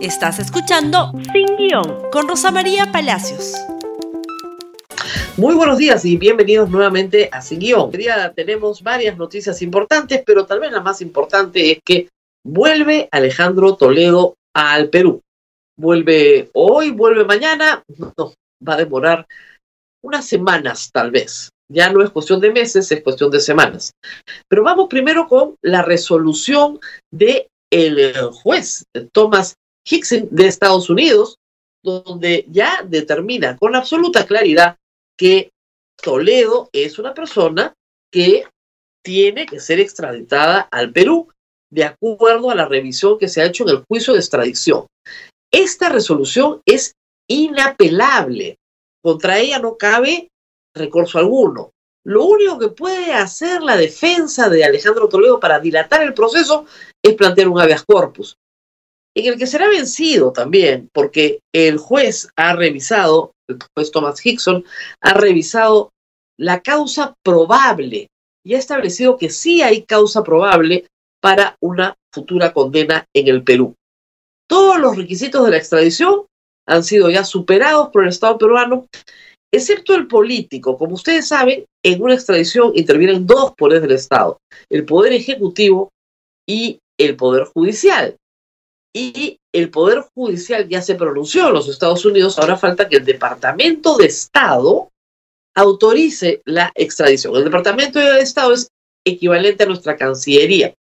Estás escuchando Sin Guión con Rosa María Palacios. Muy buenos días y bienvenidos nuevamente a Sin Guión. Hoy día tenemos varias noticias importantes, pero tal vez la más importante es que vuelve Alejandro Toledo al Perú. Vuelve hoy, vuelve mañana, no, va a demorar unas semanas tal vez. Ya no es cuestión de meses, es cuestión de semanas. Pero vamos primero con la resolución de el juez Thomas Hickson de Estados Unidos, donde ya determina con absoluta claridad que Toledo es una persona que tiene que ser extraditada al Perú de acuerdo a la revisión que se ha hecho en el juicio de extradición. Esta resolución es inapelable. Contra ella no cabe recurso alguno. Lo único que puede hacer la defensa de Alejandro Toledo para dilatar el proceso es plantear un habeas corpus, en el que será vencido también, porque el juez ha revisado, el juez Thomas Hickson, ha revisado la causa probable y ha establecido que sí hay causa probable para una futura condena en el Perú. Todos los requisitos de la extradición han sido ya superados por el Estado peruano, excepto el político. Como ustedes saben, en una extradición intervienen dos poderes del Estado, el Poder Ejecutivo y el Poder Judicial. Y el Poder Judicial ya se pronunció en los Estados Unidos, ahora falta que el Departamento de Estado autorice la extradición. El Departamento de Estado es equivalente a nuestra Cancillería.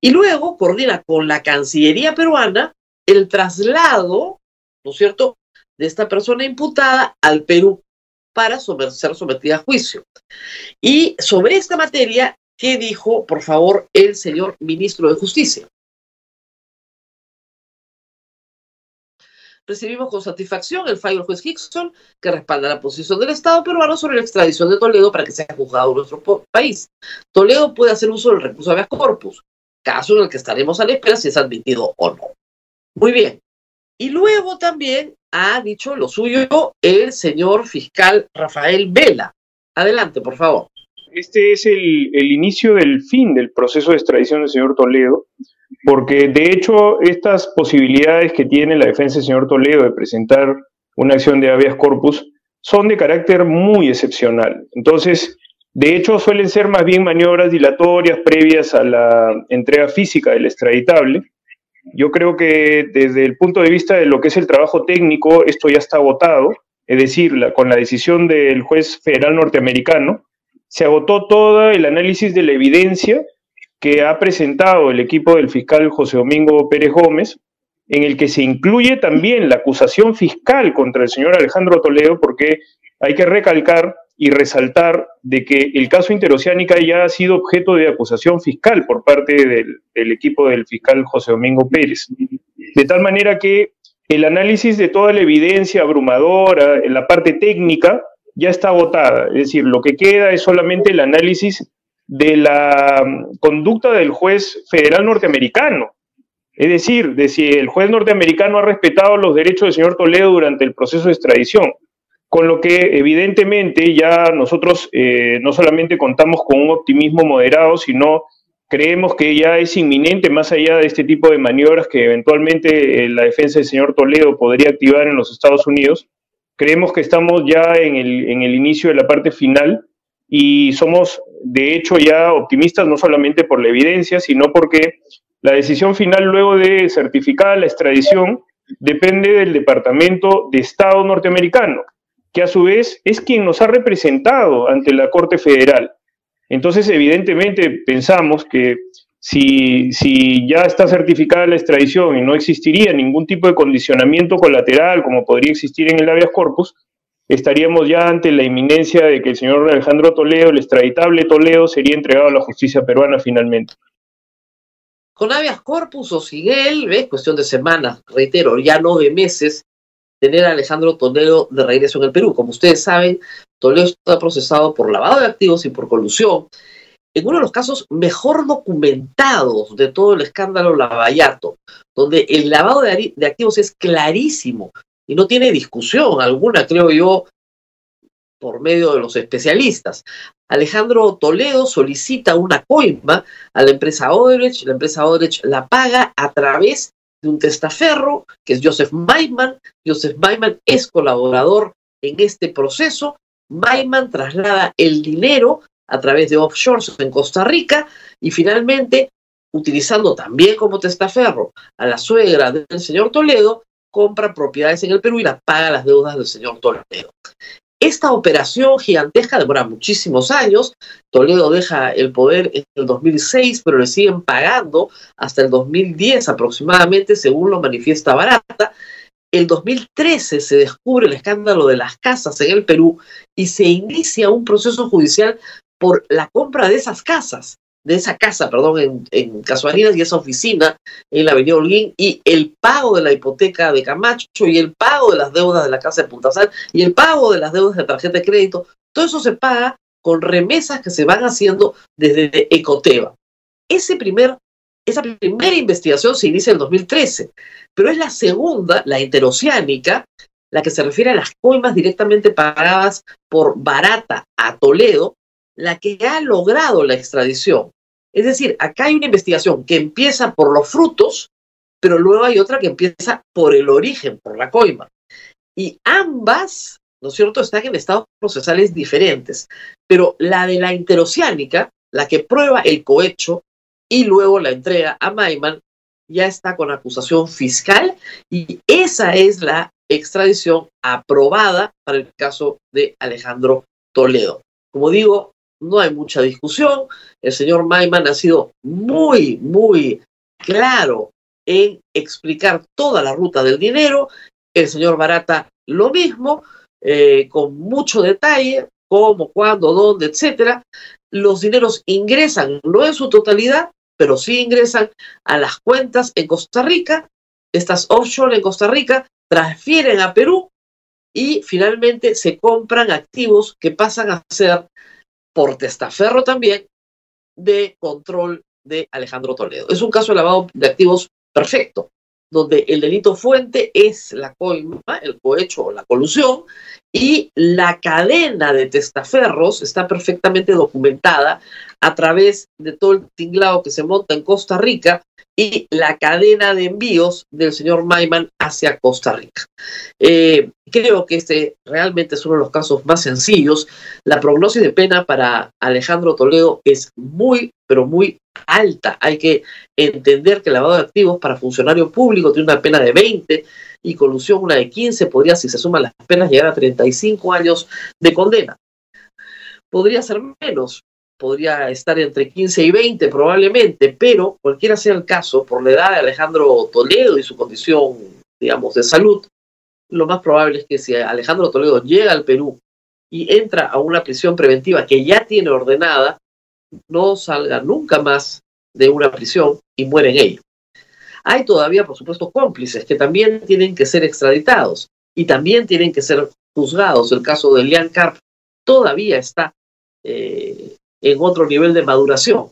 Y luego coordina con la Cancillería peruana el traslado, ¿no es cierto?, de esta persona imputada al Perú para ser sometida a juicio. Y sobre esta materia, ¿qué dijo, por favor, el señor ministro de Justicia? Recibimos con satisfacción el fallo del juez Hickson, que respalda la posición del Estado peruano sobre la extradición de Toledo para que sea juzgado en nuestro país. Toledo puede hacer uso del recurso habeas corpus, caso en el que estaremos a la espera si es admitido o no. Muy bien. Y luego también ha dicho lo suyo el señor fiscal Rafael Vela. Adelante, por favor. Este es el, inicio del fin del proceso de extradición del señor Toledo, porque de hecho estas posibilidades que tiene la defensa del señor Toledo de presentar una acción de habeas corpus son de carácter muy excepcional. Entonces, de hecho, suelen ser más bien maniobras dilatorias previas a la entrega física del extraditable, yo creo que desde el punto de vista de lo que es el trabajo técnico, esto ya está agotado, es decir, con la decisión del juez federal norteamericano, se agotó todo el análisis de la evidencia que ha presentado el equipo del fiscal José Domingo Pérez Gómez, en el que se incluye también la acusación fiscal contra el señor Alejandro Toledo, porque hay que recalcar y resaltar de que el caso Interoceánica ya ha sido objeto de acusación fiscal por parte del, equipo del fiscal José Domingo Pérez. De tal manera que el análisis de toda la evidencia abrumadora, en la parte técnica, ya está agotada. Es decir, lo que queda es solamente el análisis de la mm, conducta del juez federal norteamericano. Es decir, de si el juez norteamericano ha respetado los derechos del señor Toledo durante el proceso de extradición con lo que evidentemente ya nosotros eh, no solamente contamos con un optimismo moderado, sino creemos que ya es inminente, más allá de este tipo de maniobras que eventualmente eh, la defensa del señor Toledo podría activar en los Estados Unidos, creemos que estamos ya en el, en el inicio de la parte final y somos de hecho ya optimistas no solamente por la evidencia, sino porque la decisión final luego de certificar la extradición depende del Departamento de Estado norteamericano que a su vez es quien nos ha representado ante la Corte Federal. Entonces, evidentemente, pensamos que si, si, ya está certificada la extradición y no existiría ningún tipo de condicionamiento colateral como podría existir en el habeas corpus, estaríamos ya ante la inminencia de que el señor Alejandro Toledo, el extraditable Toledo, sería entregado a la justicia peruana finalmente. Con habeas corpus o sin él, ¿ves? Cuestión de semanas, reitero, ya no de meses, tener a Alejandro Toledo de regreso en el Perú. Como ustedes saben, Toledo está procesado por lavado de activos y por colusión. En uno de los casos mejor documentados de todo el escándalo Lavallato, donde el lavado de activos es clarísimo y no tiene discusión alguna, creo yo, por medio de los especialistas. Alejandro Toledo solicita una coima a la empresa Odebrecht, la empresa Odebrecht la paga a través de un testaferro, que es Joseph Maiman. Joseph Maiman es colaborador en este proceso. Maiman traslada el dinero a través de offshores en Costa Rica y finalmente, utilizando también como testaferro a la suegra del señor Toledo, compra propiedades en el Perú y la paga las deudas del señor Toledo. Esta operación gigantesca demora muchísimos años. Toledo deja el poder en el 2006, pero le siguen pagando hasta el 2010 aproximadamente, según lo manifiesta Barata. El 2013 se descubre el escándalo de las casas en el Perú y se inicia un proceso judicial por la compra de esas casas de esa casa, perdón, en, en Casuarinas y esa oficina en la Avenida Holguín y el pago de la hipoteca de Camacho y el pago de las deudas de la casa de Puntasal y el pago de las deudas de tarjeta de crédito, todo eso se paga con remesas que se van haciendo desde Ecoteva. Ese primer, esa primera investigación se inicia en el 2013, pero es la segunda, la interoceánica, la que se refiere a las coimas directamente pagadas por Barata a Toledo, la que ha logrado la extradición. Es decir, acá hay una investigación que empieza por los frutos, pero luego hay otra que empieza por el origen, por la coima. Y ambas, ¿no es cierto?, están en estados procesales diferentes. Pero la de la interoceánica, la que prueba el cohecho y luego la entrega a Maiman, ya está con acusación fiscal y esa es la extradición aprobada para el caso de Alejandro Toledo. Como digo, no hay mucha discusión. El señor Maiman ha sido muy, muy claro en explicar toda la ruta del dinero. El señor Barata lo mismo, eh, con mucho detalle, cómo, cuándo, dónde, etcétera. Los dineros ingresan, no en su totalidad, pero sí ingresan a las cuentas en Costa Rica. Estas offshore en Costa Rica transfieren a Perú y finalmente se compran activos que pasan a ser por testaferro también de control de Alejandro Toledo. Es un caso de lavado de activos perfecto, donde el delito fuente es la coima, el cohecho o la colusión, y la cadena de testaferros está perfectamente documentada a través de todo el tinglado que se monta en Costa Rica y la cadena de envíos del señor Maiman hacia Costa Rica. Eh, creo que este realmente es uno de los casos más sencillos. La prognosis de pena para Alejandro Toledo es muy, pero muy alta. Hay que entender que el lavado de activos para funcionario público tiene una pena de 20 y colusión una de 15, podría, si se suman las penas, llegar a 35 años de condena. Podría ser menos, podría estar entre 15 y 20 probablemente, pero cualquiera sea el caso, por la edad de Alejandro Toledo y su condición, digamos, de salud, lo más probable es que si Alejandro Toledo llega al Perú y entra a una prisión preventiva que ya tiene ordenada, no salga nunca más de una prisión y muere en ello. Hay todavía, por supuesto, cómplices que también tienen que ser extraditados y también tienen que ser juzgados. El caso de Lian Carp todavía está eh, en otro nivel de maduración,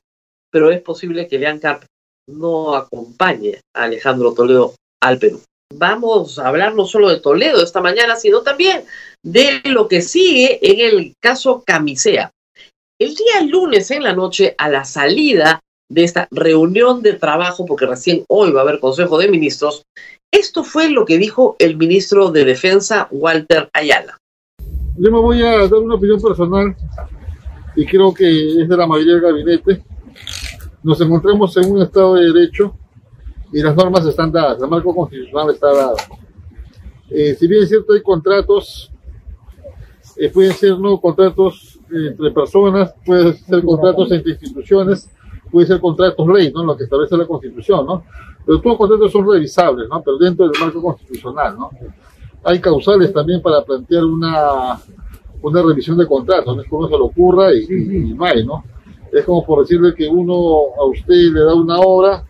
pero es posible que Lean Carp no acompañe a Alejandro Toledo al Perú. Vamos a hablar no solo de Toledo esta mañana, sino también de lo que sigue en el caso Camisea. El día lunes en la noche, a la salida de esta reunión de trabajo, porque recién hoy va a haber Consejo de Ministros, esto fue lo que dijo el ministro de Defensa, Walter Ayala. Yo me voy a dar una opinión personal y creo que es de la mayoría del gabinete, nos encontramos en un Estado de Derecho y las normas están dadas, el marco constitucional está dado. Eh, si bien es cierto, hay contratos, eh, pueden ser no contratos entre personas, pueden ser contratos entre instituciones, pueden ser contratos ley, ¿no? Lo que establece la Constitución, ¿no? Pero todos los contratos son revisables, ¿no? Pero dentro del marco constitucional, ¿no? Hay causales también para plantear una una revisión de contratos, no es como se le ocurra y, no hay, ¿no? Es como por decirle que uno a usted le da una obra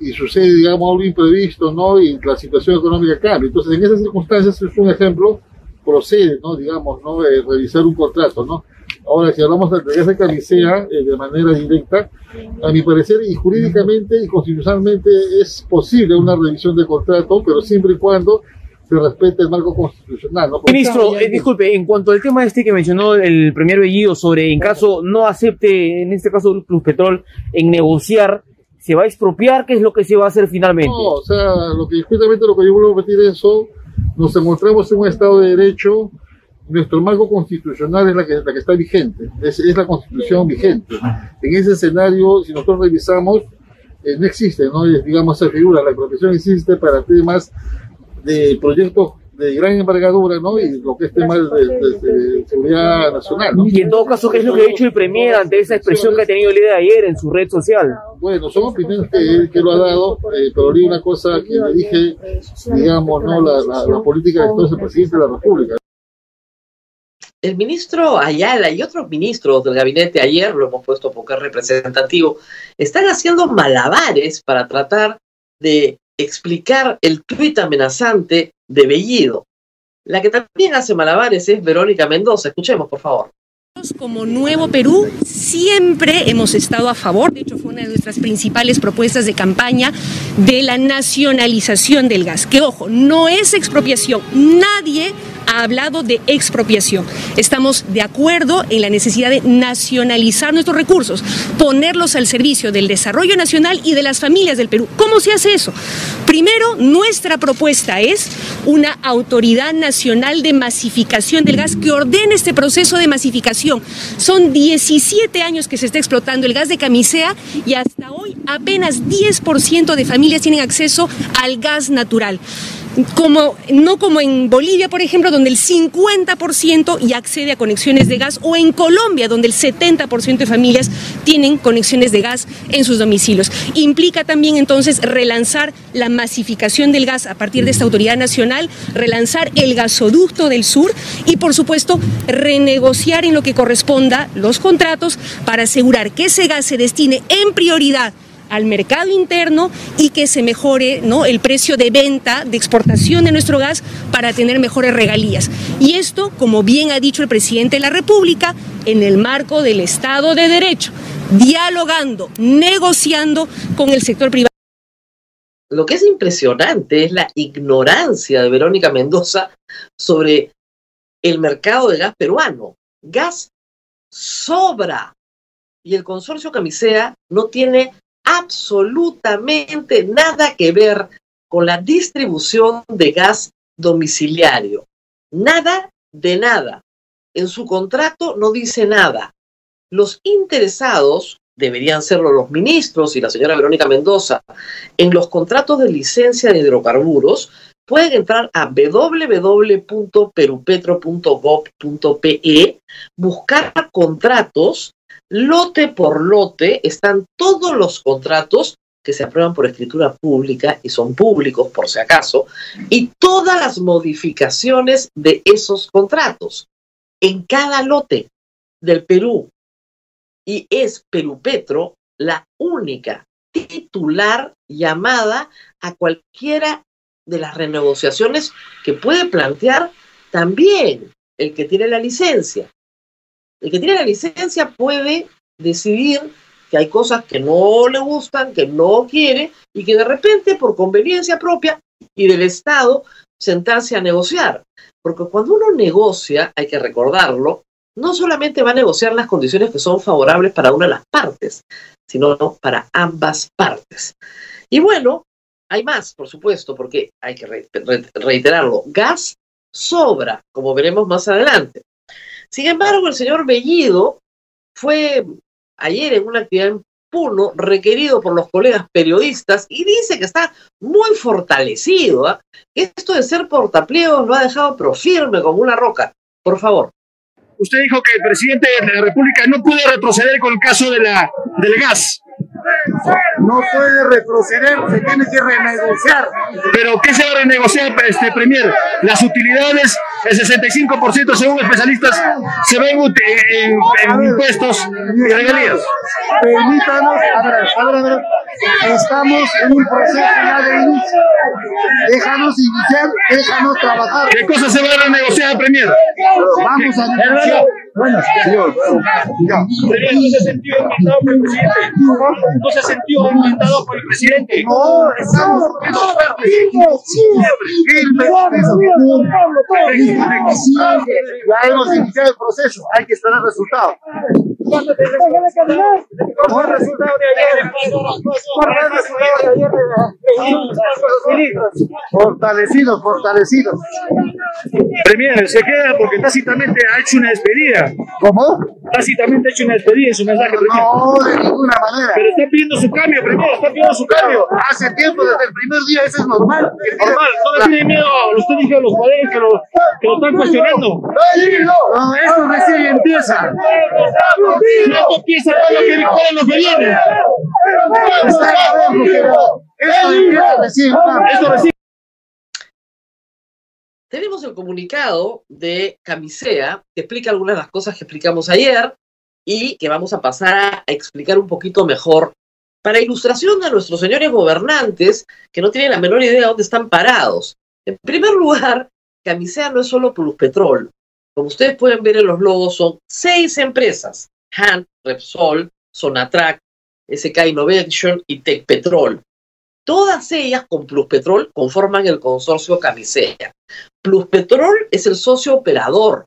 y sucede, digamos, algo imprevisto, ¿no? Y la situación económica cambia. Entonces, en esas circunstancias es un ejemplo, procede, ¿no? Digamos, ¿no? Eh, revisar un contrato, ¿no? Ahora, si hablamos de esa camisea eh, de manera directa, a mi parecer, y jurídicamente y constitucionalmente es posible una revisión de contrato, pero siempre y cuando se respete el marco constitucional. ¿no? Ministro, eh, disculpe, en cuanto al tema este que mencionó el primer Bellido sobre en caso no acepte, en este caso Plus Petrol, en negociar, ¿Se va a expropiar? ¿Qué es lo que se va a hacer finalmente? No, o sea, lo que justamente lo que yo vuelvo a repetir es eso, nos encontramos en un Estado de Derecho, nuestro marco constitucional es la que, la que está vigente, es, es la constitución vigente. En ese escenario, si nosotros revisamos, eh, no existe, ¿no? Es, digamos, esa figura, la expropiación existe para temas de proyectos de gran envergadura, ¿no? Y lo que es tema de, de- de seguridad nacional, ¿no? Y en todo caso, ¿qué es lo que ha dicho el Premier ante esa expresión que ha tenido el día de ayer en su red social? Bueno, son opiniones que él que lo ha dado, eh, pero di una cosa que le dije, digamos, ¿no? La, la, la política de entonces presidente de la República. El ministro Ayala y otros ministros del gabinete ayer, lo hemos puesto porque es representativo, están haciendo malabares para tratar de explicar el tuit amenazante de Bellido. La que también hace malabares es Verónica Mendoza. Escuchemos, por favor. Como Nuevo Perú siempre hemos estado a favor, de hecho fue una de nuestras principales propuestas de campaña de la nacionalización del gas, que ojo, no es expropiación, nadie ha hablado de expropiación. Estamos de acuerdo en la necesidad de nacionalizar nuestros recursos, ponerlos al servicio del desarrollo nacional y de las familias del Perú. ¿Cómo se hace eso? Primero, nuestra propuesta es una autoridad nacional de masificación del gas que ordene este proceso de masificación. Son 17 años que se está explotando el gas de camisea y hasta hoy apenas 10% de familias tienen acceso al gas natural como, no como en Bolivia, por ejemplo, donde el 50% ya accede a conexiones de gas, o en Colombia, donde el 70% de familias tienen conexiones de gas en sus domicilios. Implica también entonces relanzar la masificación del gas a partir de esta autoridad nacional, relanzar el gasoducto del sur y, por supuesto, renegociar en lo que corresponda los contratos para asegurar que ese gas se destine en prioridad al mercado interno y que se mejore ¿no? el precio de venta, de exportación de nuestro gas para tener mejores regalías. Y esto, como bien ha dicho el presidente de la República, en el marco del Estado de Derecho, dialogando, negociando con el sector privado. Lo que es impresionante es la ignorancia de Verónica Mendoza sobre el mercado de gas peruano. Gas sobra. Y el consorcio Camisea no tiene absolutamente nada que ver con la distribución de gas domiciliario. Nada de nada. En su contrato no dice nada. Los interesados deberían serlo los ministros y la señora Verónica Mendoza en los contratos de licencia de hidrocarburos pueden entrar a www.perupetro.gov.pe, buscar contratos lote por lote están todos los contratos que se aprueban por escritura pública y son públicos por si acaso, y todas las modificaciones de esos contratos en cada lote del Perú. Y es Perú Petro la única titular llamada a cualquiera de las renegociaciones que puede plantear también el que tiene la licencia. El que tiene la licencia puede decidir que hay cosas que no le gustan, que no quiere, y que de repente, por conveniencia propia y del Estado, sentarse a negociar. Porque cuando uno negocia, hay que recordarlo, no solamente va a negociar las condiciones que son favorables para una de las partes, sino para ambas partes. Y bueno, hay más, por supuesto, porque hay que reiterarlo. Gas sobra, como veremos más adelante. Sin embargo, el señor Bellido fue ayer en una actividad en Puno requerido por los colegas periodistas y dice que está muy fortalecido. ¿eh? Esto de ser portapliegos lo ha dejado pero firme como una roca. Por favor. Usted dijo que el presidente de la República no puede retroceder con el caso de la, del gas. No puede retroceder, se tiene que renegociar. ¿Pero qué se va a renegociar, este Premier? Las utilidades, el 65% según especialistas, se ven en, en, en impuestos y regalías. Permítanos, a ver, a ver, a ver, estamos en un proceso ya de inicio. Déjanos iniciar, déjanos trabajar. ¿Qué cosa se va a renegociar, Premier? Vamos a negociar. Bueno, señor, ya. ¿No se sintió aumentado por el presidente? ¿No se sintió aumentado por el presidente? No, estamos. Ya hemos iniciado el proceso, hay que esperar resultados. ¿Cuándo te ¿Cómo el resultado de ayer? ¿Cuál el resultado de ayer? Fortalecidos, fortalecidos. Premier, se queda porque tácitamente ha hecho una despedida. ¿Cómo? Tácitamente ha hecho una despedida en su mensaje, Premier. No, de ninguna manera. Pero está pidiendo su cambio, Premier, está pidiendo su cambio. Hace tiempo, desde el primer día, eso es normal. Normal, no le tiene miedo, usted dijo a los poderes que lo, que lo están cuestionando. No, esto recién empieza. No empieza con lo que, con lo que viene. Está pero esto empieza recién. Esto recién. Tenemos el comunicado de Camisea que explica algunas de las cosas que explicamos ayer y que vamos a pasar a explicar un poquito mejor para ilustración de nuestros señores gobernantes que no tienen la menor idea de dónde están parados. En primer lugar, Camisea no es solo Petrol. Como ustedes pueden ver en los logos, son seis empresas. Han, Repsol, Sonatrack, SK Innovation y Tech Petrol. Todas ellas con Pluspetrol conforman el consorcio Camisea. Pluspetrol es el socio operador,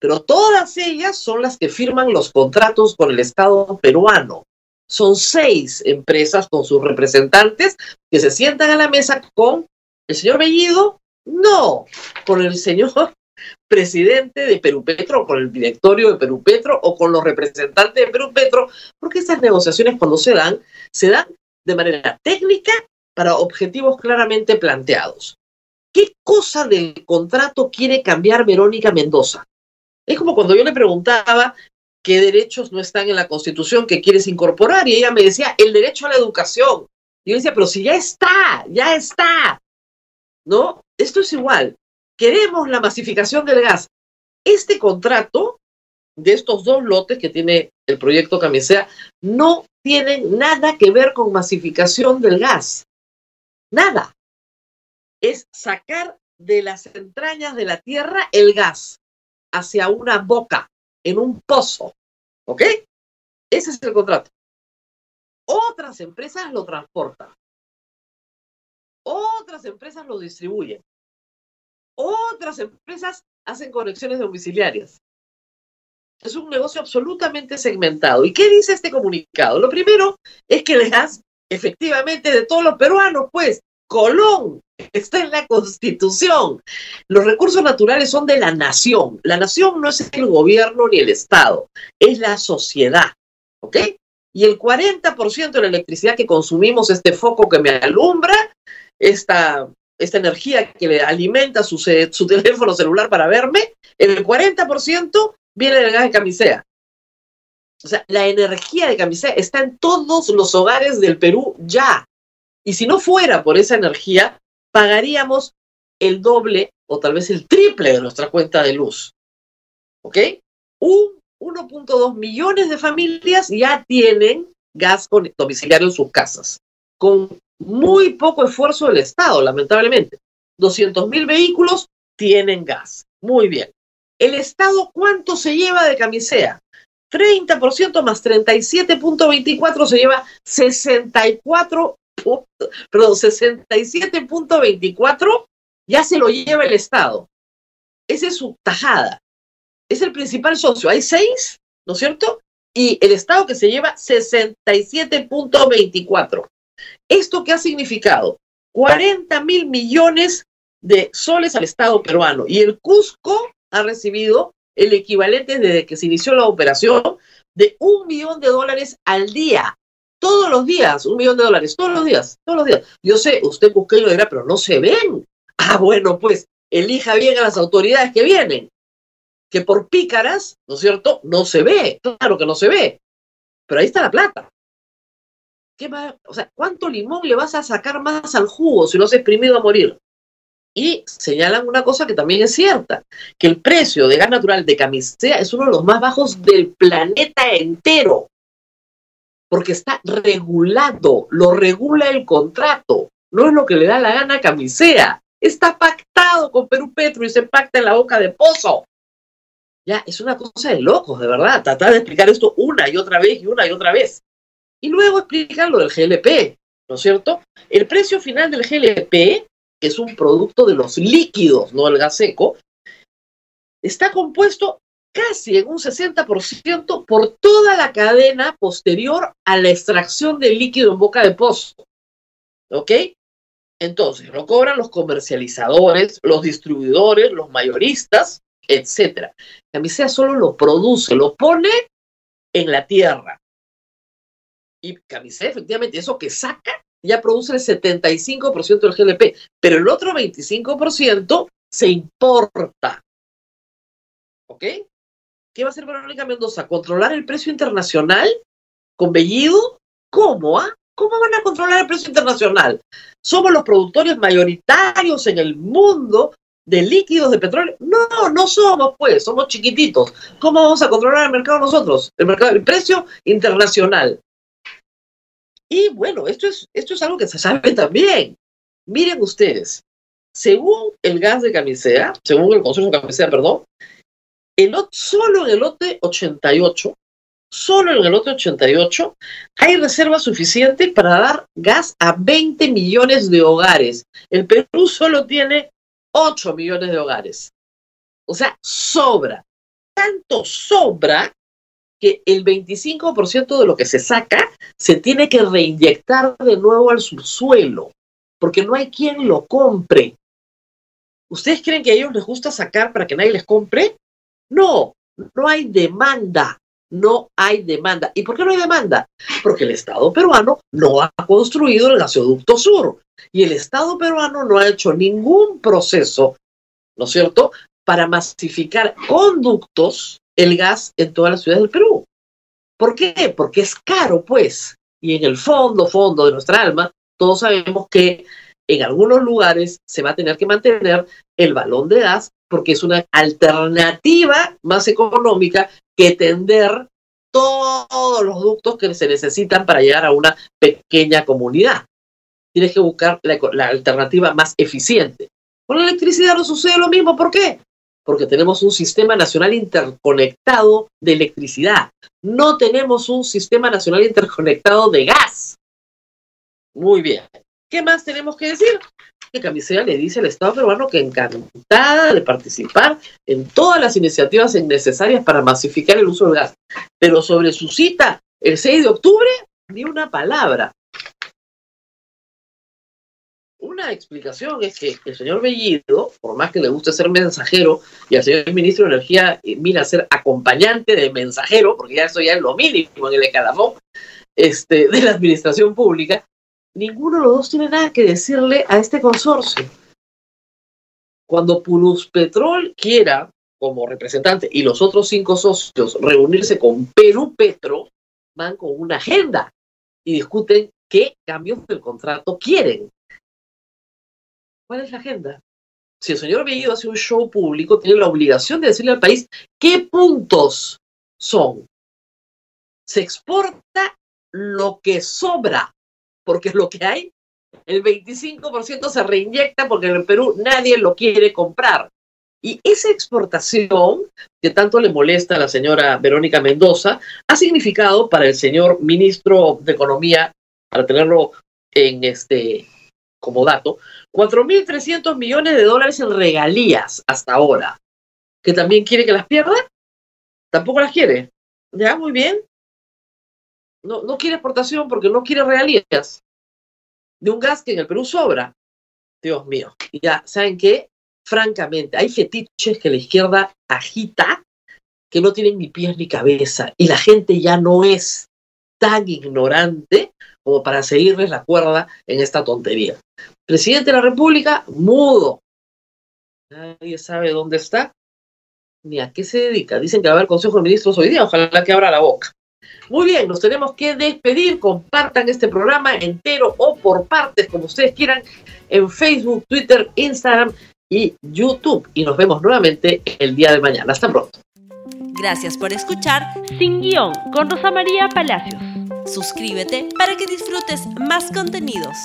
pero todas ellas son las que firman los contratos con el Estado peruano. Son seis empresas con sus representantes que se sientan a la mesa con el señor Bellido, no, con el señor presidente de Perú Petro, con el directorio de Perú Petro o con los representantes de Perú Petro, porque esas negociaciones cuando se dan, se dan de manera técnica para objetivos claramente planteados. ¿Qué cosa del contrato quiere cambiar Verónica Mendoza? Es como cuando yo le preguntaba qué derechos no están en la Constitución que quieres incorporar y ella me decía el derecho a la educación. Y yo decía, pero si ya está, ya está. ¿No? Esto es igual. Queremos la masificación del gas. Este contrato de estos dos lotes que tiene el proyecto Camisea no tienen nada que ver con masificación del gas. Nada. Es sacar de las entrañas de la tierra el gas hacia una boca, en un pozo. ¿Ok? Ese es el contrato. Otras empresas lo transportan. Otras empresas lo distribuyen. Otras empresas hacen conexiones domiciliarias. Es un negocio absolutamente segmentado. ¿Y qué dice este comunicado? Lo primero es que el gas, efectivamente, de todos los peruanos, pues, Colón está en la Constitución. Los recursos naturales son de la nación. La nación no es el gobierno ni el Estado, es la sociedad. ¿Ok? Y el 40% de la electricidad que consumimos, este foco que me alumbra, esta, esta energía que le alimenta su, su teléfono celular para verme, el 40% viene del gas de camisea. O sea, la energía de camisea está en todos los hogares del Perú ya. Y si no fuera por esa energía, pagaríamos el doble o tal vez el triple de nuestra cuenta de luz. ¿Ok? Un 1.2 millones de familias ya tienen gas domiciliario en sus casas, con muy poco esfuerzo del Estado, lamentablemente. 200 mil vehículos tienen gas. Muy bien. ¿El Estado cuánto se lleva de camisea? 30% más 37.24 se lleva 64 perdón, 67.24 ya se lo lleva el Estado. Esa es su tajada. Es el principal socio. Hay seis, ¿no es cierto? Y el Estado que se lleva 67.24. ¿Esto qué ha significado? 40 mil millones de soles al Estado peruano. Y el Cusco ha recibido el equivalente desde que se inició la operación de un millón de dólares al día todos los días, un millón de dólares, todos los días, todos los días. Yo sé, usted lo dirá, pero no se ven. Ah, bueno, pues elija bien a las autoridades que vienen, que por pícaras, ¿no es cierto? No se ve, claro que no se ve, pero ahí está la plata. ¿Qué más? O sea, ¿cuánto limón le vas a sacar más al jugo si no se exprimido a morir? Y señalan una cosa que también es cierta, que el precio de gas natural de camisea es uno de los más bajos del planeta entero porque está regulado, lo regula el contrato, no es lo que le da la gana Camisea, está pactado con Perú Petro y se pacta en la boca de pozo. Ya, es una cosa de locos, de verdad, tratar de explicar esto una y otra vez y una y otra vez. Y luego explicar lo del GLP. ¿no es cierto? El precio final del GLP, que es un producto de los líquidos, no el gas seco, está compuesto casi en un 60% por toda la cadena posterior a la extracción del líquido en boca de pozo. ¿Ok? Entonces, lo cobran los comercializadores, los distribuidores, los mayoristas, etc. Camisea solo lo produce, lo pone en la tierra. Y Camisea, efectivamente, eso que saca ya produce el 75% del GLP, pero el otro 25% se importa. ¿Ok? ¿Qué va a hacer Verónica Mendoza? ¿Controlar el precio internacional con Bellido? ¿Cómo? Ah? ¿Cómo van a controlar el precio internacional? Somos los productores mayoritarios en el mundo de líquidos de petróleo. No, no somos, pues, somos chiquititos. ¿Cómo vamos a controlar el mercado nosotros? El mercado, el precio internacional. Y bueno, esto es, esto es algo que se sabe también. Miren ustedes, según el gas de camisea, según el consorcio de camisea, perdón, el, solo en el lote 88, solo en el lote 88, hay reserva suficiente para dar gas a 20 millones de hogares. El Perú solo tiene 8 millones de hogares. O sea, sobra. Tanto sobra que el 25% de lo que se saca se tiene que reinyectar de nuevo al subsuelo, porque no hay quien lo compre. ¿Ustedes creen que a ellos les gusta sacar para que nadie les compre? No, no hay demanda, no hay demanda. ¿Y por qué no hay demanda? Porque el Estado peruano no ha construido el gasoducto sur y el Estado peruano no ha hecho ningún proceso, ¿no es cierto?, para masificar conductos el gas en todas las ciudades del Perú. ¿Por qué? Porque es caro, pues. Y en el fondo, fondo de nuestra alma, todos sabemos que en algunos lugares se va a tener que mantener el balón de gas porque es una alternativa más económica que tender todos los ductos que se necesitan para llegar a una pequeña comunidad. Tienes que buscar la, alternativa más eficiente. Con la electricidad no sucede lo mismo. ¿Por qué? Porque tenemos un sistema nacional interconectado de electricidad. No tenemos un sistema nacional interconectado de gas. Muy bien. ¿Qué más tenemos que decir? Que Camisea le dice al Estado peruano que encantada de participar en todas las iniciativas necesarias para masificar el uso del gas. Pero sobre su cita el 6 de octubre, ni una palabra. Una explicación es que el señor Bellido, por más que le guste ser mensajero, y al señor ministro de Energía eh, mira ser acompañante de mensajero, porque ya eso ya es lo mínimo en el escalafón este, de la administración pública, ninguno de los dos tiene nada que decirle a este consorcio. Cuando Pulus Petrol quiera, como representante, y los otros cinco socios reunirse con Perú Petro, van con una agenda y discuten qué cambios del contrato quieren. ¿Cuál es la agenda? Si el señor Bellido hace un show público, tiene la obligación de decirle al país qué puntos son. Se exporta lo que sobra porque lo que hay. El 25% se reinyecta porque en el Perú nadie lo quiere comprar. Y esa exportación, que tanto le molesta a la señora Verónica Mendoza, ha significado para el señor ministro de Economía, para tenerlo en este como dato, 4.300 millones de dólares en regalías hasta ahora. ¿Que también quiere que las pierda? Tampoco las quiere. Ya, muy bien. No, no quiere exportación porque no quiere regalías de un gas que en el Perú sobra. Dios mío. Y ya, ¿saben qué? Francamente, hay fetiches que la izquierda agita que no tienen ni pies ni cabeza. Y la gente ya no es tan ignorante como para seguirles la cuerda en esta tontería. Presidente de la República, mudo. Nadie sabe dónde está ni a qué se dedica. Dicen que va a haber Consejo de Ministros hoy día, ojalá que abra la boca. Muy bien, nos tenemos que despedir. Compartan este programa entero o por partes, como ustedes quieran, en Facebook, Twitter, Instagram y YouTube. Y nos vemos nuevamente el día de mañana. Hasta pronto. Gracias por escuchar Sin Guión con Rosa María Palacios. Suscríbete para que disfrutes más contenidos.